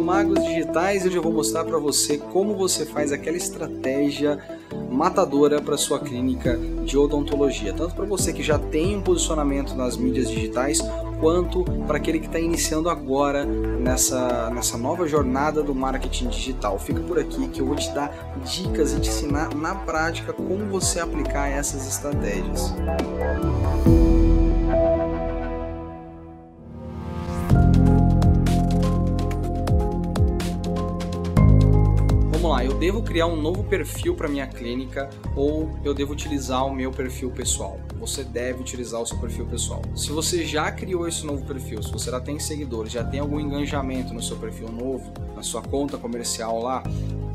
Magos Digitais hoje eu vou mostrar para você como você faz aquela estratégia matadora para sua clínica de odontologia, tanto para você que já tem um posicionamento nas mídias digitais, quanto para aquele que está iniciando agora nessa, nessa nova jornada do marketing digital. Fica por aqui que eu vou te dar dicas e te ensinar na prática como você aplicar essas estratégias. Vamos devo criar um novo perfil para minha clínica ou eu devo utilizar o meu perfil pessoal? Você deve utilizar o seu perfil pessoal. Se você já criou esse novo perfil, se você já tem seguidores, já tem algum engajamento no seu perfil novo, na sua conta comercial lá,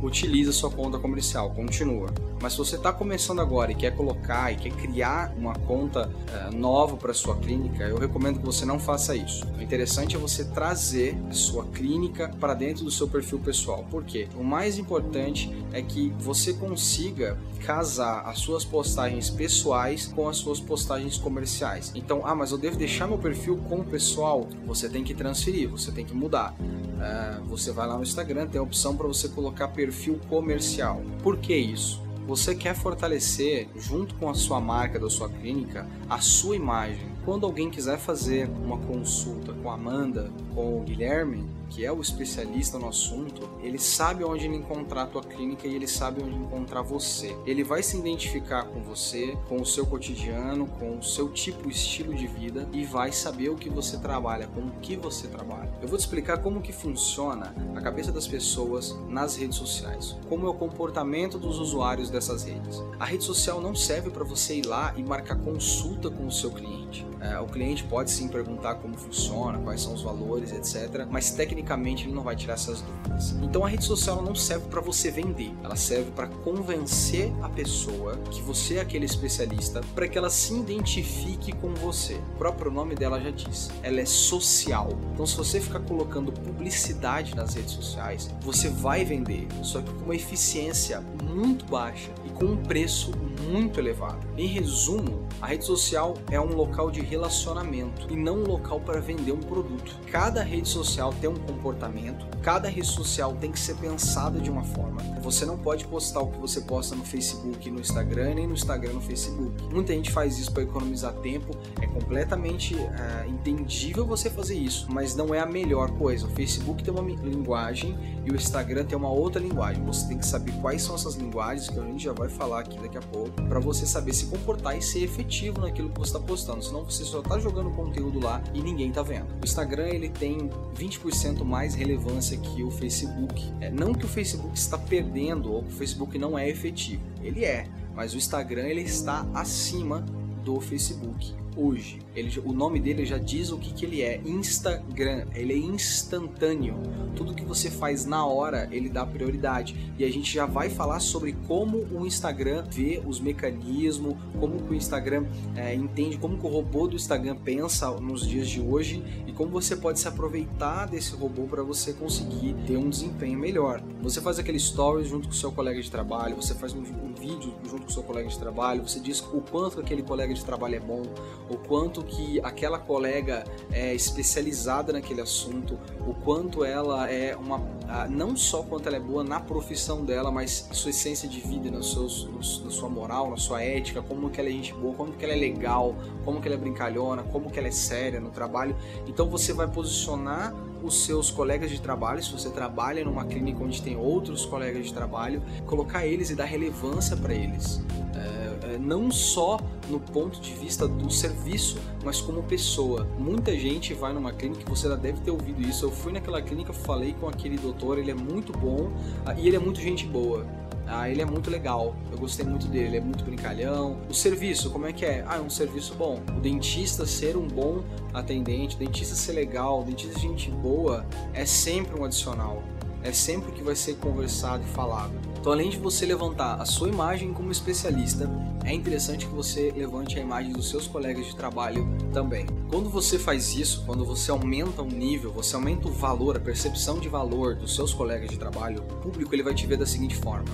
utiliza sua conta comercial, continua. Mas se você está começando agora e quer colocar e quer criar uma conta uh, nova para sua clínica, eu recomendo que você não faça isso. O interessante é você trazer a sua clínica para dentro do seu perfil pessoal. Por quê? O mais importante é que você consiga casar as suas postagens pessoais com as suas postagens comerciais. Então, ah, mas eu devo deixar meu perfil com o pessoal? Você tem que transferir, você tem que mudar. Uh, você vai lá no Instagram, tem a opção para você colocar perfil comercial. Por que isso? Você quer fortalecer, junto com a sua marca da sua clínica, a sua imagem. Quando alguém quiser fazer uma consulta com a Amanda, com o Guilherme, que é o especialista no assunto, ele sabe onde encontrar a tua clínica e ele sabe onde encontrar você. Ele vai se identificar com você, com o seu cotidiano, com o seu tipo, estilo de vida e vai saber o que você trabalha, com o que você trabalha. Eu vou te explicar como que funciona a cabeça das pessoas nas redes sociais, como é o comportamento dos usuários dessas redes. A rede social não serve para você ir lá e marcar consulta com o seu cliente. É, o cliente pode sim perguntar como funciona, quais são os valores, etc. Mas tecnicamente ele não vai tirar essas dúvidas. Então a rede social não serve para você vender, ela serve para convencer a pessoa que você é aquele especialista para que ela se identifique com você. O próprio nome dela já diz, ela é social. Então se você ficar colocando publicidade nas redes sociais, você vai vender, só que com uma eficiência muito baixa e com um preço muito elevado. Em resumo, a rede social é um local de relacionamento e não um local para vender um produto. Cada rede social tem um comportamento, cada rede social tem que ser pensada de uma forma. Você não pode postar o que você posta no Facebook e no Instagram, nem no Instagram no Facebook. Muita gente faz isso para economizar tempo, é completamente uh, entendível você fazer isso, mas não é a melhor coisa. O Facebook tem uma linguagem e o Instagram tem uma outra linguagem. Você tem que saber quais são essas linguagens que a gente já vai falar aqui daqui a pouco, para você saber se comportar e ser efetivo naquilo que você está postando. Senão você só está jogando conteúdo lá e ninguém está vendo. O Instagram ele tem 20% mais relevância que o Facebook. É, não que o Facebook está perdendo ou que o Facebook não é efetivo. Ele é, mas o Instagram ele está acima do Facebook hoje. Ele, o nome dele já diz o que, que ele é. Instagram. Ele é instantâneo. Tudo que você faz na hora, ele dá prioridade. E a gente já vai falar sobre como o Instagram vê os mecanismos, como o Instagram é, entende, como o robô do Instagram pensa nos dias de hoje e como você pode se aproveitar desse robô para você conseguir ter um desempenho melhor. Você faz aquele stories junto com seu colega de trabalho, você faz um, um vídeo junto com seu colega de trabalho, você diz o quanto aquele colega de trabalho é bom, o quanto que aquela colega é especializada naquele assunto, o quanto ela é uma não só quanto ela é boa na profissão dela, mas sua essência de vida, na, seus, na sua moral, na sua ética, como que ela é gente boa, como que ela é legal, como que ela é brincalhona, como que ela é séria no trabalho. Então você vai posicionar os seus colegas de trabalho, se você trabalha numa clínica onde tem outros colegas de trabalho, colocar eles e dar relevância para eles. É, é, não só no ponto de vista do serviço, mas como pessoa. Muita gente vai numa clínica, você já deve ter ouvido isso. Eu fui naquela clínica, falei com aquele doutor, ele é muito bom ah, e ele é muito gente boa. Ah, ele é muito legal, eu gostei muito dele, ele é muito brincalhão. O serviço, como é que é? Ah, é um serviço bom. O dentista ser um bom atendente, o dentista ser legal, o dentista gente boa, é sempre um adicional. É sempre que vai ser conversado e falado. Então, além de você levantar a sua imagem como especialista, é interessante que você levante a imagem dos seus colegas de trabalho também. Quando você faz isso, quando você aumenta o nível, você aumenta o valor, a percepção de valor dos seus colegas de trabalho, o público ele vai te ver da seguinte forma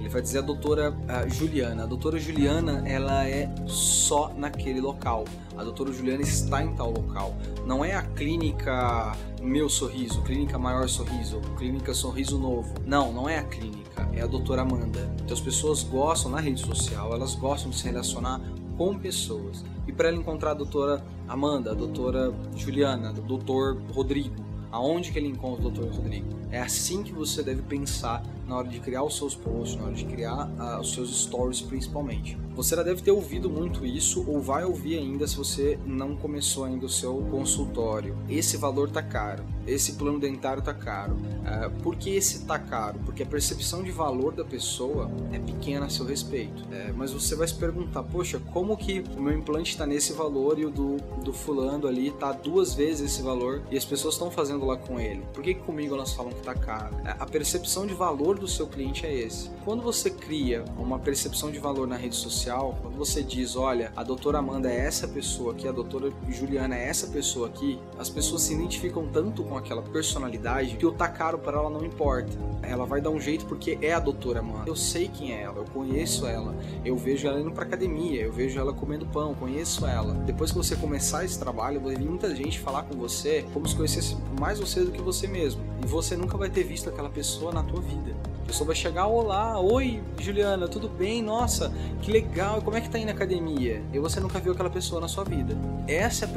Ele vai dizer a doutora a Juliana. A doutora Juliana, ela é só naquele local. A doutora Juliana está em tal local. Não é a clínica Meu Sorriso, clínica Maior Sorriso, clínica Sorriso Novo. Não, não é a clínica, é a doutora Amanda. Então as pessoas gostam na rede social, elas gostam de se relacionar com pessoas. E para ela encontrar a doutora Amanda, a doutora Juliana, o doutor Rodrigo, aonde que ele encontra o doutor Rodrigo? É assim que você deve pensar na hora de criar os seus posts, na hora de criar uh, os seus stories principalmente. Você já deve ter ouvido muito isso ou vai ouvir ainda se você não começou ainda o seu consultório. Esse valor tá caro, esse plano dentário tá caro. Uh, por que esse tá caro? Porque a percepção de valor da pessoa é pequena a seu respeito. É, mas você vai se perguntar, poxa, como que o meu implante está nesse valor e o do, do fulano ali tá duas vezes esse valor e as pessoas estão fazendo lá com ele? Por que, que comigo elas falam que tá caro? É, a percepção de valor do seu cliente é esse. Quando você cria uma percepção de valor na rede social, quando você diz, olha, a doutora Amanda é essa pessoa aqui, a doutora Juliana é essa pessoa aqui, as pessoas se identificam tanto com aquela personalidade que o tá caro para ela não importa. Ela vai dar um jeito porque é a doutora Amanda. Eu sei quem é ela, eu conheço ela, eu vejo ela indo pra academia, eu vejo ela comendo pão, conheço ela. Depois que você começar esse trabalho, vai vir muita gente falar com você como se conhecesse mais você do que você mesmo. E você nunca vai ter visto aquela pessoa na tua vida. A pessoa vai chegar, olá, oi Juliana, tudo bem? Nossa, que legal, como é que tá indo na academia? E você nunca viu aquela pessoa na sua vida. Essa é a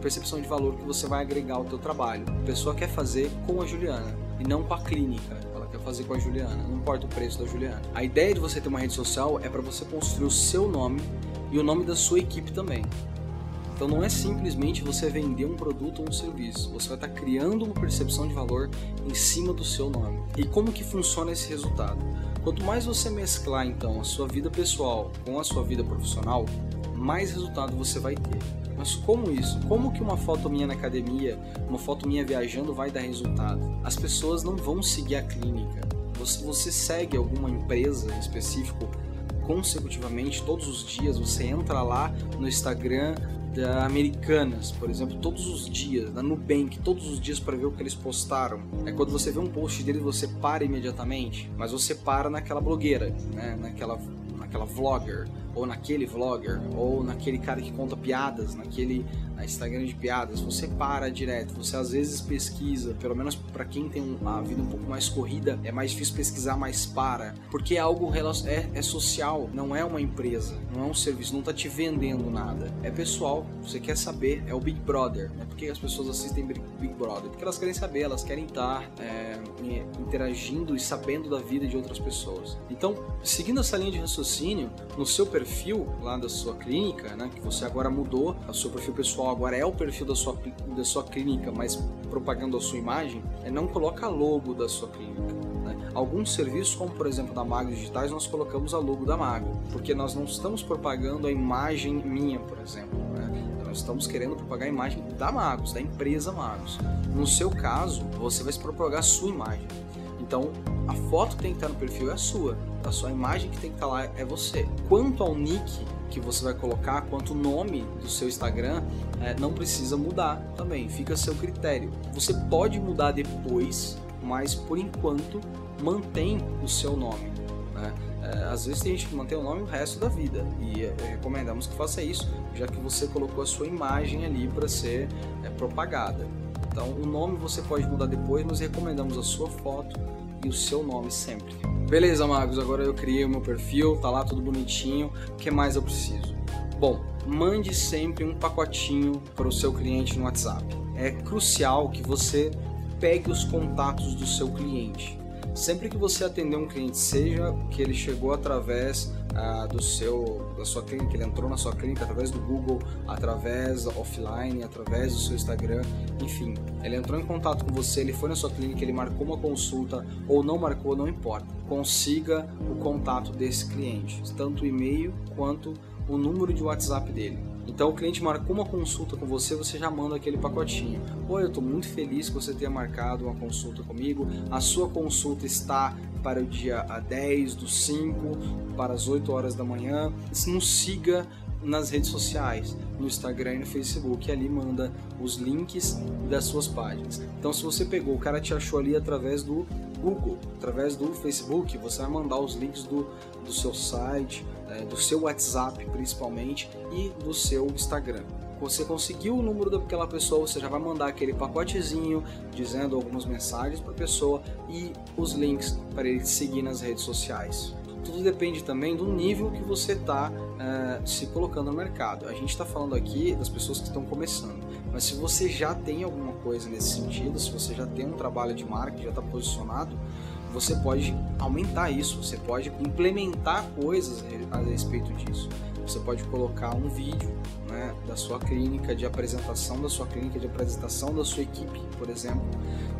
percepção de, valor que você vai agregar ao teu trabalho. A pessoa quer fazer com a Juliana e não com a clínica. Fazer com a Juliana, não importa o preço da Juliana. A ideia de você ter uma rede social é para você construir o seu nome e o nome da sua equipe também. Então não é simplesmente você vender um produto ou um serviço, você vai estar criando uma percepção de valor em cima do seu nome. E como que funciona esse resultado? Quanto mais você mesclar então a sua vida pessoal com a sua vida profissional, mais resultado você vai ter. Mas como isso? Como que uma foto minha na academia, uma foto minha viajando vai dar resultado? As pessoas não vão seguir a clínica. Você, você segue alguma empresa em específico consecutivamente, todos os dias, você entra lá no Instagram da Americanas, por exemplo, todos os dias, na Nubank, todos os dias para ver o que eles postaram. É quando você vê um post deles, você para imediatamente, mas você para naquela blogueira, né? naquela, naquela vlogger, ou naquele vlogger, ou naquele cara que conta piadas, naquele na Instagram de piadas, você para direto, você às vezes pesquisa, pelo menos para quem tem uma vida um pouco mais corrida, é mais difícil pesquisar, mas para, porque é algo é, é social, não é uma empresa, não é um serviço, não tá te vendendo nada, é pessoal, você quer saber, é o Big Brother, né? Porque as pessoas assistem Big Brother, porque elas querem saber, elas querem estar é, interagindo e sabendo da vida de outras pessoas. Então, seguindo essa linha de raciocínio, no seu perfil lá da sua clínica, né, que você agora mudou, o seu perfil pessoal agora é o perfil da sua, da sua clínica, mas propagando a sua imagem, é não coloca logo da sua clínica. Né? Alguns serviços, como por exemplo da Mago Digitais, nós colocamos a logo da Mago, porque nós não estamos propagando a imagem minha, por exemplo. Né? Nós estamos querendo propagar a imagem da Magos, da empresa Magos. No seu caso, você vai propagar a sua imagem. Então, a foto que tem que estar no perfil é a sua, a sua imagem que tem que estar lá é você. Quanto ao nick que você vai colocar, quanto o nome do seu Instagram, é, não precisa mudar também, fica a seu critério. Você pode mudar depois, mas por enquanto mantém o seu nome. Né? É, às vezes tem gente que mantém o nome o resto da vida e é, recomendamos que faça isso, já que você colocou a sua imagem ali para ser é, propagada. Então, o nome você pode mudar depois, mas recomendamos a sua foto e o seu nome sempre. Beleza, magos, agora eu criei o meu perfil, tá lá tudo bonitinho. O que mais eu preciso? Bom, mande sempre um pacotinho para o seu cliente no WhatsApp. É crucial que você pegue os contatos do seu cliente. Sempre que você atender um cliente, seja que ele chegou através ah, do seu, da sua clínica, ele entrou na sua clínica através do Google, através offline, através do seu Instagram, enfim, ele entrou em contato com você, ele foi na sua clínica, ele marcou uma consulta ou não marcou, não importa. Consiga o contato desse cliente, tanto o e-mail quanto o número de WhatsApp dele. Então o cliente marcou uma consulta com você, você já manda aquele pacotinho. Oi, eu estou muito feliz que você tenha marcado uma consulta comigo. A sua consulta está para o dia 10 do 5, para as 8 horas da manhã. Nos siga nas redes sociais, no Instagram e no Facebook, e ali manda os links das suas páginas. Então, se você pegou, o cara te achou ali através do Google, através do Facebook, você vai mandar os links do, do seu site, é, do seu WhatsApp principalmente e do seu Instagram. Você conseguiu o número daquela pessoa, você já vai mandar aquele pacotezinho dizendo algumas mensagens para a pessoa e os links para ele seguir nas redes sociais tudo depende também do nível que você está é, se colocando no mercado. A gente está falando aqui das pessoas que estão começando, mas se você já tem alguma coisa nesse sentido, se você já tem um trabalho de marca, já está posicionado, você pode aumentar isso, você pode implementar coisas a respeito disso. Você pode colocar um vídeo né, da sua clínica, de apresentação da sua clínica, de apresentação da sua equipe, por exemplo.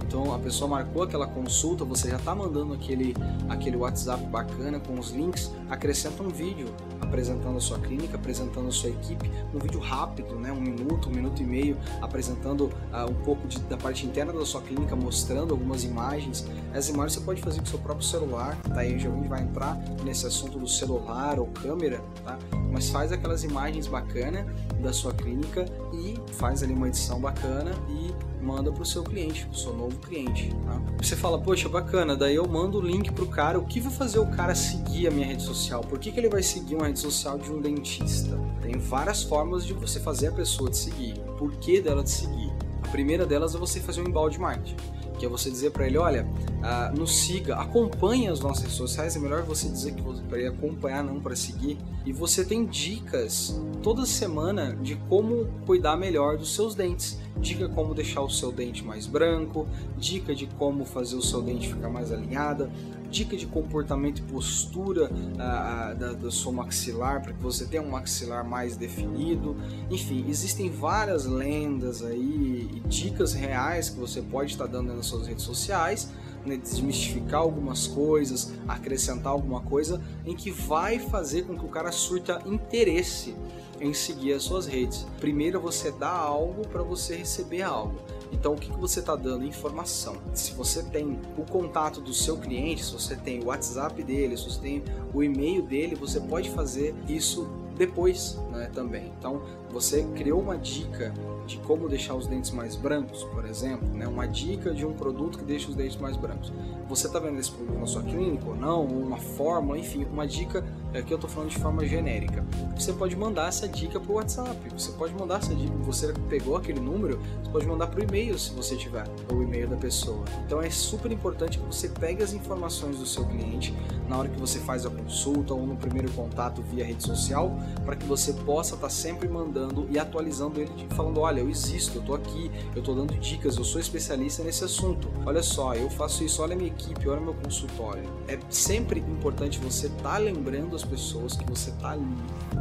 Então a pessoa marcou aquela consulta, você já está mandando aquele, aquele WhatsApp bacana com os links, acrescenta um vídeo apresentando a sua clínica, apresentando a sua equipe, um vídeo rápido, né, um minuto, um minuto e meio, apresentando uh, um pouco de, da parte interna da sua clínica, mostrando algumas imagens. As imagens você pode fazer com o seu próprio celular, tá? Aí já a gente vai entrar nesse assunto do celular ou câmera, tá? Mas faz aquelas imagens bacanas da sua clínica e faz ali uma edição bacana e manda para o seu cliente, para o seu novo cliente. Tá? Você fala, poxa, bacana, daí eu mando o link para o cara. O que vai fazer o cara seguir a minha rede social? Por que, que ele vai seguir uma rede social de um dentista? Tem várias formas de você fazer a pessoa te seguir. Por que dela te seguir? A primeira delas é você fazer um embalde marketing que é você dizer para ele, olha, uh, nos siga, acompanhe as nossas redes sociais, é melhor você dizer que para ele acompanhar, não para seguir. E você tem dicas toda semana de como cuidar melhor dos seus dentes. Dica como deixar o seu dente mais branco, dica de como fazer o seu dente ficar mais alinhada, dica de comportamento e postura uh, da, da sua maxilar para que você tenha um maxilar mais definido. Enfim, existem várias lendas aí e dicas reais que você pode estar dando nas suas redes sociais, né, desmistificar algumas coisas, acrescentar alguma coisa em que vai fazer com que o cara surta interesse em seguir as suas redes. Primeiro você dá algo para você receber algo. Então o que, que você está dando? Informação. Se você tem o contato do seu cliente, se você tem o WhatsApp dele, se você tem o e-mail dele, você pode fazer isso depois né, também. Então você criou uma dica de como deixar os dentes mais brancos, por exemplo, né? uma dica de um produto que deixa os dentes mais brancos. Você está vendo esse produto na sua clínica ou não? Uma fórmula, enfim, uma dica, aqui eu estou falando de forma genérica. Você pode mandar essa dica para o WhatsApp, você pode mandar essa dica, você pegou aquele número, você pode mandar para o e-mail se você tiver, o e-mail da pessoa. Então é super importante que você pegue as informações do seu cliente na hora que você faz a consulta ou no primeiro contato via rede social, para que você possa estar tá sempre mandando e atualizando ele, falando, olha, eu existo, eu tô aqui, eu tô dando dicas, eu sou especialista nesse assunto. Olha só, eu faço isso, olha a minha equipe, olha meu consultório. É sempre importante você estar tá lembrando as pessoas que você tá ali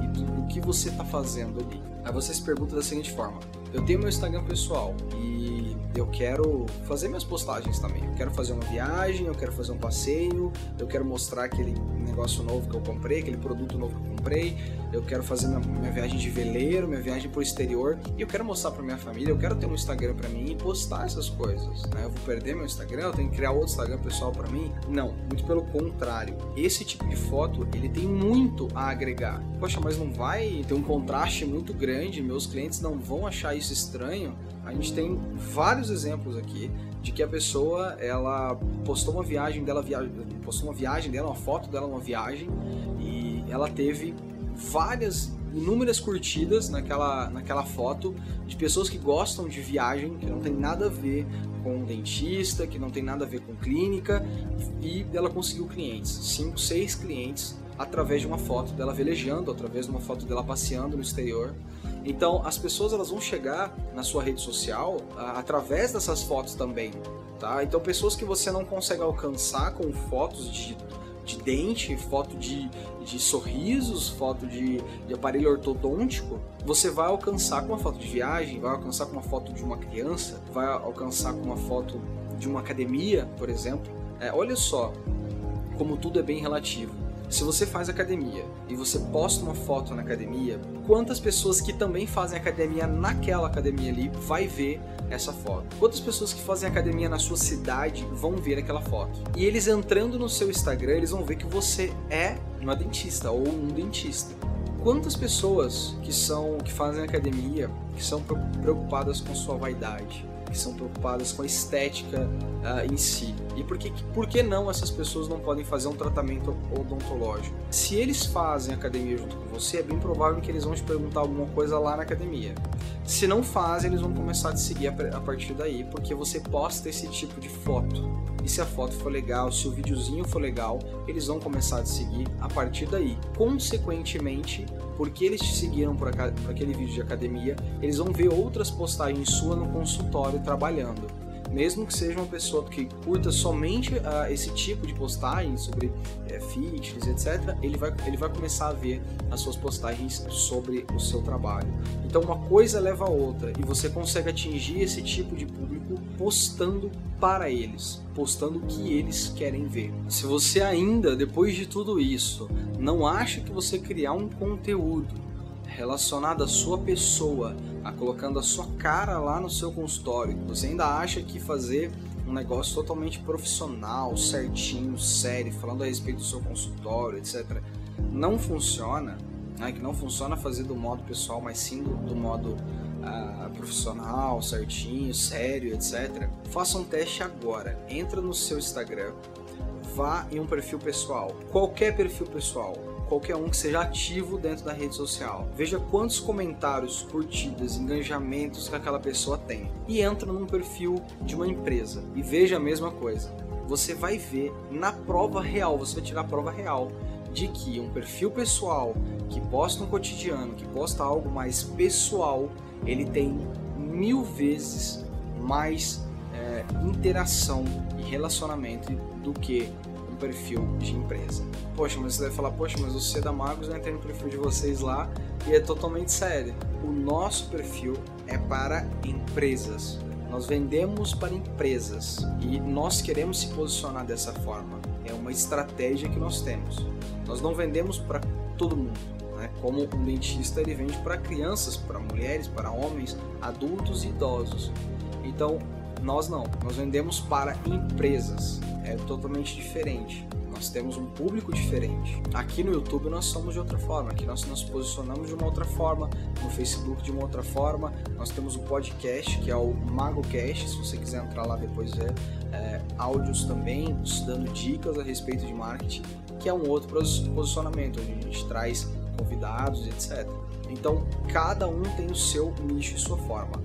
e do, que você tá fazendo ali. Aí você se pergunta da seguinte forma: eu tenho meu Instagram pessoal e eu quero fazer minhas postagens também. Eu quero fazer uma viagem, eu quero fazer um passeio, eu quero mostrar aquele negócio novo que eu comprei, aquele produto novo que eu comprei, eu quero fazer minha, minha viagem de veleiro, minha viagem pro exterior e eu quero mostrar para minha família, eu quero ter um Instagram para mim e postar essas coisas. Né? Eu vou perder meu Instagram, eu tenho que criar outro Instagram pessoal para mim? Não, muito pelo contrário. Esse tipo de foto ele tem muito a agregar. Poxa, mas não vai ter um contraste muito grande, meus clientes não vão achar isso estranho. A gente tem vários exemplos aqui de que a pessoa ela postou uma viagem dela, via... postou uma viagem dela, uma foto dela, uma viagem ela teve várias inúmeras curtidas naquela, naquela foto de pessoas que gostam de viagem, que não tem nada a ver com dentista, que não tem nada a ver com clínica, e ela conseguiu clientes, cinco, seis clientes através de uma foto dela velejando, através de uma foto dela passeando no exterior. Então, as pessoas elas vão chegar na sua rede social a, através dessas fotos também, tá? Então, pessoas que você não consegue alcançar com fotos de, de dente, foto de, de sorrisos, foto de, de aparelho ortodôntico, você vai alcançar com uma foto de viagem, vai alcançar com uma foto de uma criança, vai alcançar com uma foto de uma academia, por exemplo. É, olha só como tudo é bem relativo. Se você faz academia e você posta uma foto na academia, quantas pessoas que também fazem academia naquela academia ali vai ver essa foto? Quantas pessoas que fazem academia na sua cidade vão ver aquela foto? E eles entrando no seu Instagram, eles vão ver que você é uma dentista ou um dentista quantas pessoas que são que fazem academia que são preocupadas com sua vaidade, que são preocupadas com a estética uh, em si. E por que, por que não essas pessoas não podem fazer um tratamento odontológico? Se eles fazem academia junto com você, é bem provável que eles vão te perguntar alguma coisa lá na academia. Se não fazem, eles vão começar a te seguir a partir daí, porque você posta esse tipo de foto. E se a foto for legal, se o videozinho for legal, eles vão começar a te seguir a partir daí. Consequentemente, porque eles te seguiram por, por aquele vídeo de academia, eles vão ver outras postagens suas no consultório trabalhando mesmo que seja uma pessoa que curta somente uh, esse tipo de postagem sobre é, fitness, etc., ele vai, ele vai começar a ver as suas postagens sobre o seu trabalho. Então, uma coisa leva a outra e você consegue atingir esse tipo de público postando para eles, postando o que eles querem ver. Se você ainda, depois de tudo isso, não acha que você criar um conteúdo relacionado à sua pessoa, a colocando a sua cara lá no seu consultório, você ainda acha que fazer um negócio totalmente profissional, certinho, sério, falando a respeito do seu consultório, etc., não funciona, né, que não funciona fazer do modo pessoal, mas sim do, do modo uh, profissional, certinho, sério, etc., faça um teste agora. Entra no seu Instagram, vá em um perfil pessoal, qualquer perfil pessoal, qualquer um que seja ativo dentro da rede social. Veja quantos comentários, curtidas, engajamentos que aquela pessoa tem. E entra num perfil de uma empresa e veja a mesma coisa. Você vai ver na prova real, você vai tirar a prova real de que um perfil pessoal que posta um cotidiano, que posta algo mais pessoal, ele tem mil vezes mais é, interação e relacionamento do que um perfil de empresa. Poxa, mas você deve falar, poxa, mas o C da Magos não entrei no perfil de vocês lá e é totalmente sério. O nosso perfil é para empresas. Nós vendemos para empresas e nós queremos se posicionar dessa forma. É uma estratégia que nós temos. Nós não vendemos para todo mundo. Né? Como um dentista, ele vende para crianças, para mulheres, para homens, adultos e idosos. Então, nós não. Nós vendemos para empresas é totalmente diferente. Nós temos um público diferente. Aqui no YouTube nós somos de outra forma, aqui nós nos posicionamos de uma outra forma, no Facebook de uma outra forma. Nós temos o podcast que é o MagoCast, se você quiser entrar lá depois ver é, áudios também, dando dicas a respeito de marketing, que é um outro posicionamento, onde a gente traz convidados, etc. Então cada um tem o seu nicho e sua forma.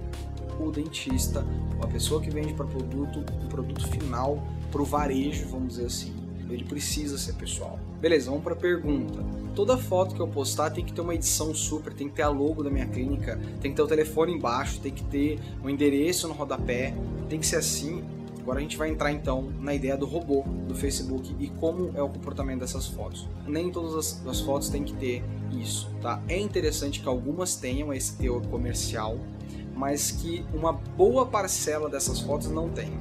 O dentista, a pessoa que vende para produto, o produto final para o varejo, vamos dizer assim. Ele precisa ser pessoal. Beleza, vamos para a pergunta. Toda foto que eu postar tem que ter uma edição super, tem que ter a logo da minha clínica, tem que ter o telefone embaixo, tem que ter o um endereço no rodapé, tem que ser assim. Agora a gente vai entrar então na ideia do robô do Facebook e como é o comportamento dessas fotos. Nem todas as, as fotos têm que ter isso, tá? É interessante que algumas tenham esse teor comercial, mas que uma boa parcela dessas fotos não tem.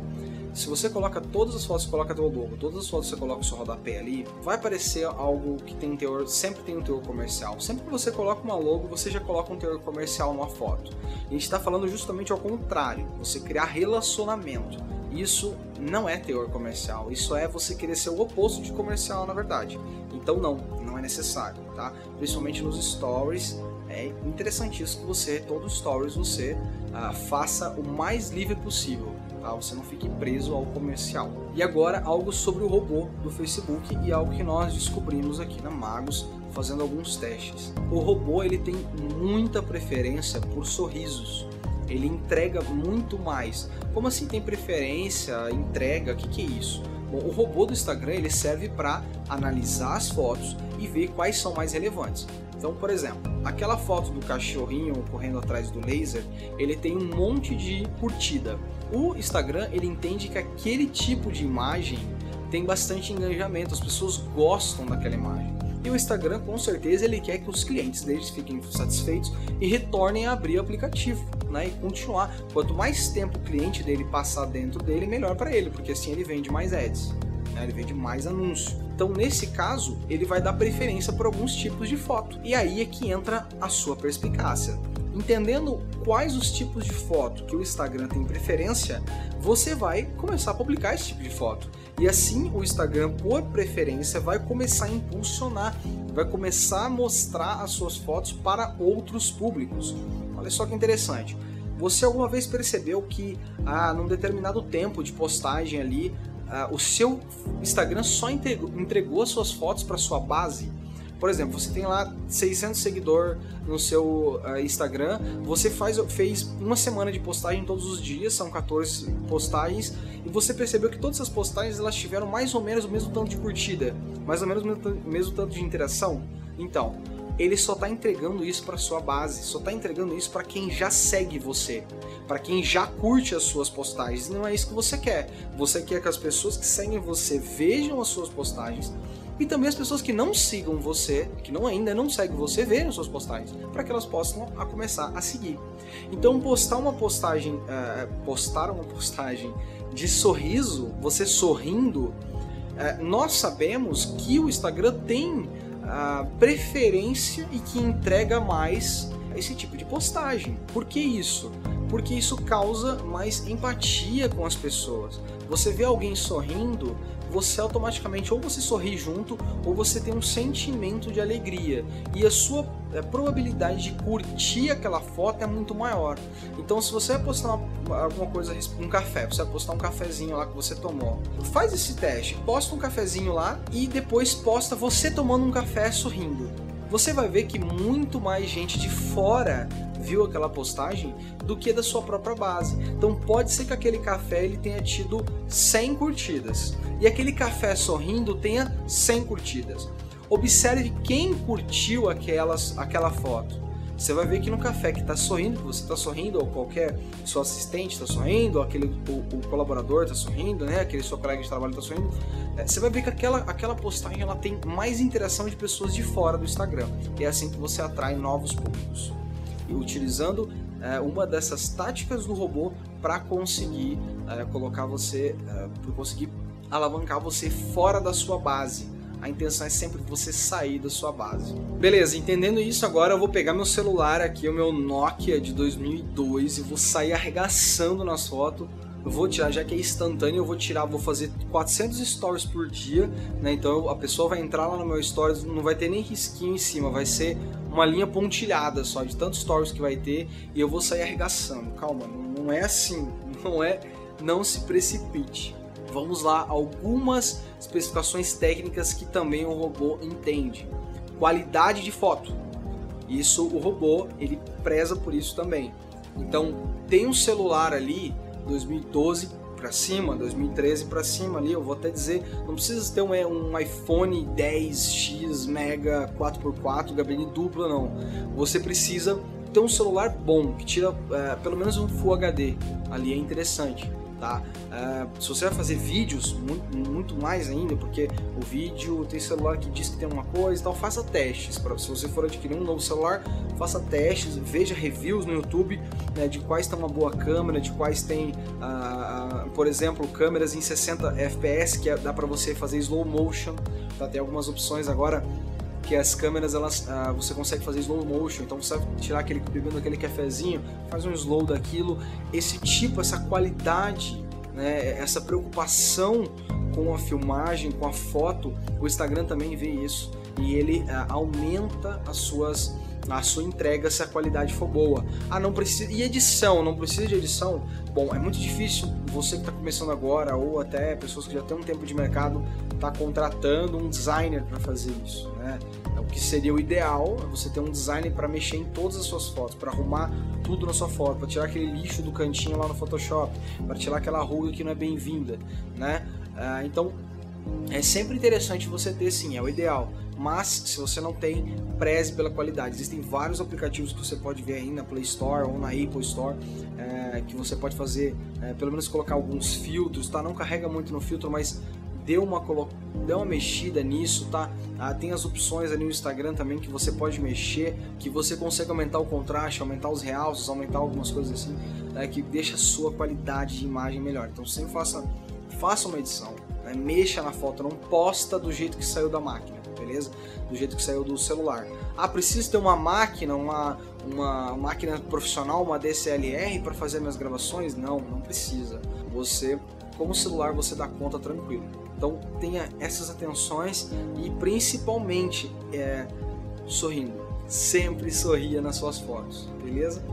Se você coloca todas as fotos, coloca teu logo, todas as fotos você coloca o seu rodapé ali, vai aparecer algo que tem teor, sempre tem um teor comercial. Sempre que você coloca uma logo, você já coloca um teor comercial numa foto. a gente está falando justamente ao contrário, você criar relacionamento. Isso não é teor comercial, isso é você querer ser o oposto de comercial, na verdade. Então não, não é necessário, tá? Principalmente nos stories, é interessantíssimo que você, todos os stories, você uh, faça o mais livre possível tá? Você não fique preso ao comercial. E agora algo sobre o robô do Facebook e algo que nós descobrimos aqui na Magos fazendo alguns testes. O robô ele tem muita preferência por sorrisos. Ele entrega muito mais. Como assim tem preferência, entrega? O que, que é isso? Bom, o robô do Instagram ele serve para analisar as fotos e ver quais são mais relevantes. Então, por exemplo, aquela foto do cachorrinho correndo atrás do laser, ele tem um monte de curtida. O Instagram, ele entende que aquele tipo de imagem tem bastante engajamento, as pessoas gostam daquela imagem. E o Instagram, com certeza, ele quer que os clientes deles fiquem satisfeitos e retornem a abrir o aplicativo, né? E continuar. Quanto mais tempo o cliente dele passar dentro dele, melhor para ele, porque assim ele vende mais ads, né? ele vende mais anúncio. Então, nesse caso, ele vai dar preferência por alguns tipos de foto. E aí é que entra a sua perspicácia. Entendendo quais os tipos de foto que o Instagram tem preferência, você vai começar a publicar esse tipo de foto. E assim o Instagram, por preferência, vai começar a impulsionar vai começar a mostrar as suas fotos para outros públicos. Olha só que interessante. Você alguma vez percebeu que ah, num determinado tempo de postagem ali, ah, o seu Instagram só entregou, entregou as suas fotos para sua base? Por exemplo, você tem lá 600 seguidores no seu uh, Instagram, você faz, fez uma semana de postagem todos os dias, são 14 postagens, e você percebeu que todas as postagens elas tiveram mais ou menos o mesmo tanto de curtida, mais ou menos o mesmo, mesmo tanto de interação. Então, ele só está entregando isso para sua base, só está entregando isso para quem já segue você, para quem já curte as suas postagens. Não é isso que você quer. Você quer que as pessoas que seguem você vejam as suas postagens, e também as pessoas que não sigam você, que não ainda não seguem você, vejam suas postagens, para que elas possam a começar a seguir. Então postar uma postagem, uh, postar uma postagem de sorriso, você sorrindo, uh, nós sabemos que o Instagram tem a preferência e que entrega mais esse tipo de postagem. Por que isso? Porque isso causa mais empatia com as pessoas. Você vê alguém sorrindo, você automaticamente ou você sorri junto ou você tem um sentimento de alegria e a sua a probabilidade de curtir aquela foto é muito maior. Então, se você vai postar uma, alguma coisa, um café, você postar um cafezinho lá que você tomou, faz esse teste, posta um cafezinho lá e depois posta você tomando um café sorrindo. Você vai ver que muito mais gente de fora viu aquela postagem do que da sua própria base. Então pode ser que aquele café ele tenha tido 100 curtidas e aquele café sorrindo tenha 100 curtidas. Observe quem curtiu aquelas, aquela foto. Você vai ver que no café que está sorrindo, que você está sorrindo, ou qualquer seu assistente está sorrindo, ou aquele, o, o colaborador está sorrindo, né? aquele seu colega de trabalho está sorrindo, é, você vai ver que aquela, aquela postagem ela tem mais interação de pessoas de fora do Instagram. E é assim que você atrai novos públicos e utilizando é, uma dessas táticas do robô para conseguir é, colocar você, é, para conseguir alavancar você fora da sua base. A intenção é sempre você sair da sua base. Beleza, entendendo isso agora eu vou pegar meu celular aqui, o meu Nokia de 2002 e vou sair arregaçando nas fotos eu vou tirar, já que é instantâneo, eu vou tirar, vou fazer 400 stories por dia, né? Então a pessoa vai entrar lá no meu stories, não vai ter nem risquinho em cima, vai ser uma linha pontilhada só de tantos stories que vai ter e eu vou sair arregaçando. Calma, não é assim, não é, não se precipite. Vamos lá, algumas especificações técnicas que também o robô entende. Qualidade de foto. Isso o robô, ele preza por isso também. Então, tem um celular ali 2012 para cima, 2013 para cima ali, eu vou até dizer, não precisa ter um, é, um iPhone 10X Mega 4x4 gabinete duplo não. Você precisa ter um celular bom que tira é, pelo menos um Full HD. Ali é interessante tá? Uh, se você vai fazer vídeos, muito, muito mais ainda, porque o vídeo tem celular que diz que tem uma coisa e tal, faça testes. Pra, se você for adquirir um novo celular, faça testes, veja reviews no YouTube né, de quais tem uma boa câmera, de quais tem, uh, por exemplo, câmeras em 60 FPS, que é, dá para você fazer slow motion, tá? Tem algumas opções agora que as câmeras elas ah, você consegue fazer slow motion, então você tirar aquele bebendo aquele cafezinho, faz um slow daquilo, esse tipo, essa qualidade, né, essa preocupação com a filmagem, com a foto, o Instagram também vê isso. E ele ah, aumenta as suas a sua entrega se a qualidade for boa. Ah, não precisa. E edição? Não precisa de edição? Bom, é muito difícil você que está começando agora, ou até pessoas que já têm um tempo de mercado, tá contratando um designer para fazer isso. Né? O que seria o ideal é você ter um designer para mexer em todas as suas fotos, para arrumar tudo na sua foto, para tirar aquele lixo do cantinho lá no Photoshop, para tirar aquela ruga que não é bem-vinda. Né? Ah, então é sempre interessante você ter sim, é o ideal. Mas se você não tem, preze pela qualidade. Existem vários aplicativos que você pode ver aí na Play Store ou na Apple Store é, que você pode fazer, é, pelo menos colocar alguns filtros, tá? Não carrega muito no filtro, mas dê uma, dê uma mexida nisso, tá? Ah, tem as opções ali no Instagram também que você pode mexer, que você consegue aumentar o contraste, aumentar os realces, aumentar algumas coisas assim, é, que deixa a sua qualidade de imagem melhor. Então sempre faça, faça uma edição, né? mexa na foto, não posta do jeito que saiu da máquina beleza? Do jeito que saiu do celular. Ah, precisa ter uma máquina, uma, uma máquina profissional, uma DSLR para fazer minhas gravações? Não, não precisa. Você, como celular, você dá conta tranquilo, Então tenha essas atenções e principalmente é, sorrindo. Sempre sorria nas suas fotos, beleza?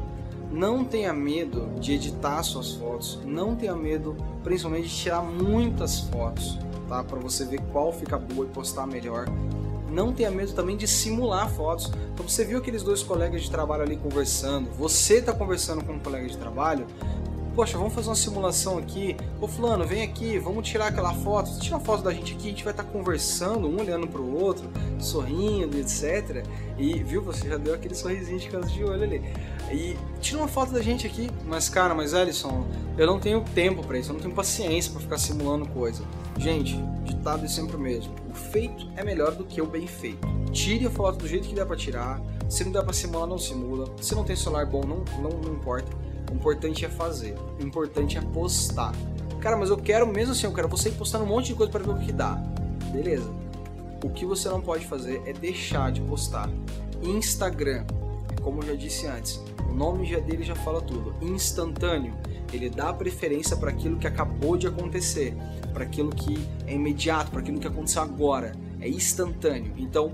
Não tenha medo de editar suas fotos, não tenha medo principalmente de tirar muitas fotos, tá? Para você ver qual fica boa e postar melhor. Não tenha medo também de simular fotos. Então você viu aqueles dois colegas de trabalho ali conversando, você está conversando com um colega de trabalho, poxa, vamos fazer uma simulação aqui. Ô fulano, vem aqui, vamos tirar aquela foto. Tira uma foto da gente aqui, a gente vai estar tá conversando, um olhando para o outro, sorrindo, etc. E viu, você já deu aquele sorrisinho de canto de olho ali. E tira uma foto da gente aqui. Mas cara, mas Alisson, eu não tenho tempo para isso, eu não tenho paciência para ficar simulando coisa. Gente, ditado é sempre o mesmo. O feito é melhor do que o bem feito. Tire a foto do jeito que dá para tirar. Se não dá para simular, não simula. Se não tem celular bom, não, não, não importa o importante é fazer. O importante é postar. Cara, mas eu quero mesmo assim, eu quero você postando um monte de coisa para ver o que dá. Beleza. O que você não pode fazer é deixar de postar. Instagram, como eu já disse antes, o nome já dele já fala tudo. Instantâneo, ele dá preferência para aquilo que acabou de acontecer, para aquilo que é imediato, para aquilo que aconteceu agora. É instantâneo. Então,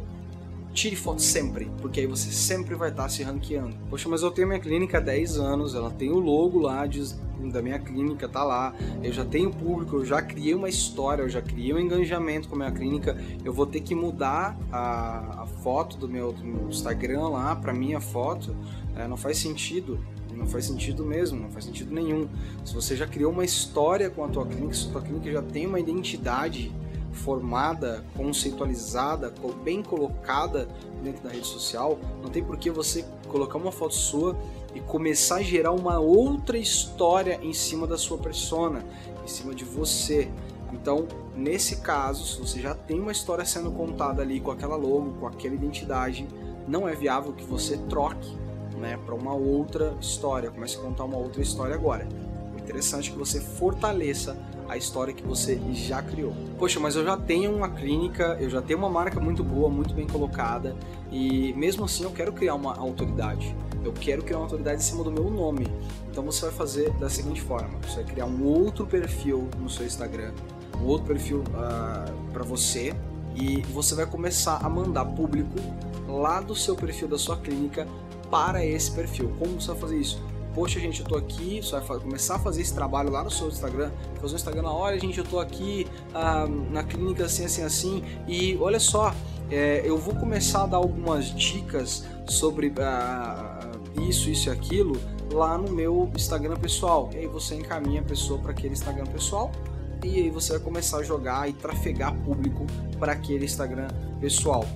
tire foto sempre, porque aí você sempre vai estar tá se ranqueando. Poxa, mas eu tenho minha clínica há 10 anos, ela tem o logo lá de, da minha clínica, tá lá, eu já tenho público, eu já criei uma história, eu já criei um engajamento com a minha clínica, eu vou ter que mudar a, a foto do meu, do meu, Instagram lá para minha foto, é, não faz sentido. Não faz sentido mesmo, não faz sentido nenhum. Se você já criou uma história com a tua clínica, se a tua clínica já tem uma identidade formada, conceitualizada, bem colocada dentro da rede social, não tem por que você colocar uma foto sua e começar a gerar uma outra história em cima da sua persona, em cima de você. Então, nesse caso, se você já tem uma história sendo contada ali com aquela logo, com aquela identidade, não é viável que você troque né, para uma outra história, comece a contar uma outra história agora. O interessante é que você fortaleça a história que você já criou. Poxa, mas eu já tenho uma clínica, eu já tenho uma marca muito boa, muito bem colocada, e mesmo assim eu quero criar uma autoridade. Eu quero criar uma autoridade em cima do meu nome. Então você vai fazer da seguinte forma: você vai criar um outro perfil no seu Instagram, um outro perfil uh, ah, para você, e você vai começar a mandar público lá do seu perfil da sua clínica para esse perfil. Como você vai fazer isso? poxa, gente, eu tô aqui, você vai começar a fazer esse trabalho lá no seu Instagram, fazer um Instagram, olha, gente, eu tô aqui ah, na clínica assim, assim, assim, e olha só, é, eu vou começar a dar algumas dicas sobre ah, isso, isso e aquilo lá no meu Instagram pessoal. E aí você encaminha a pessoa para aquele Instagram pessoal e aí você vai começar a jogar e trafegar público para aquele Instagram pessoal.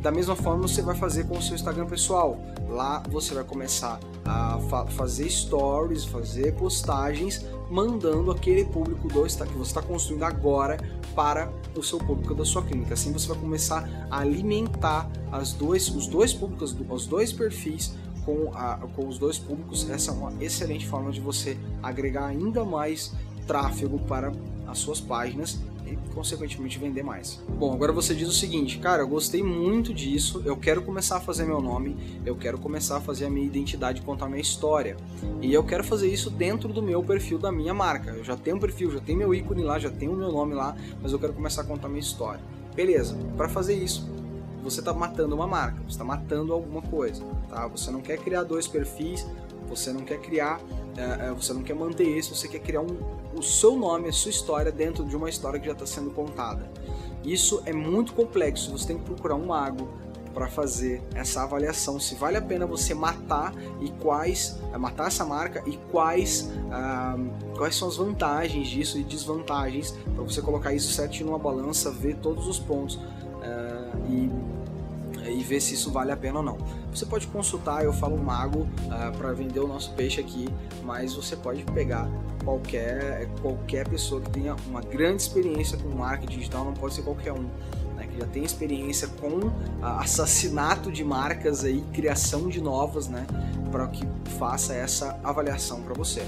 Da mesma forma você vai fazer com o seu Instagram pessoal. Lá você vai começar a fa fazer stories, fazer postagens, mandando aquele público do que você está construindo agora para o seu público da sua clínica. Assim você vai começar a alimentar as dois, os dois públicos, os dois perfis com, a, com os dois públicos. Essa é uma excelente forma de você agregar ainda mais tráfego para as suas páginas e, consequentemente, vender mais. Bom, agora você diz o seguinte, cara, eu gostei muito disso, eu quero começar a fazer meu nome, eu quero começar a fazer a minha identidade, contar minha história. E eu quero fazer isso dentro do meu perfil da minha marca. Eu já tenho um perfil, já tenho meu ícone lá, já tenho o meu nome lá, mas eu quero começar a contar minha história. Beleza, para fazer isso, você está matando uma marca, você está matando alguma coisa, tá? Você não quer criar dois perfis, você não quer criar, é, é, você não quer manter isso, você quer criar um, o seu nome, a sua história dentro de uma história que já está sendo contada. Isso é muito complexo, você tem que procurar um mago para fazer essa avaliação se vale a pena você matar e quais é, matar essa marca e quais ah, quais são as vantagens disso e desvantagens para você colocar isso certinho numa balança ver todos os pontos e e ver se isso vale a pena ou não. Você pode consultar, eu falo mago uh, ah, para vender o nosso peixe aqui, mas você pode pegar qualquer qualquer pessoa que tenha uma grande experiência com marketing digital, não pode ser qualquer um. Né, que já tem experiência com uh, assassinato de marcas aí, criação de novas, né, para que faça essa avaliação para você.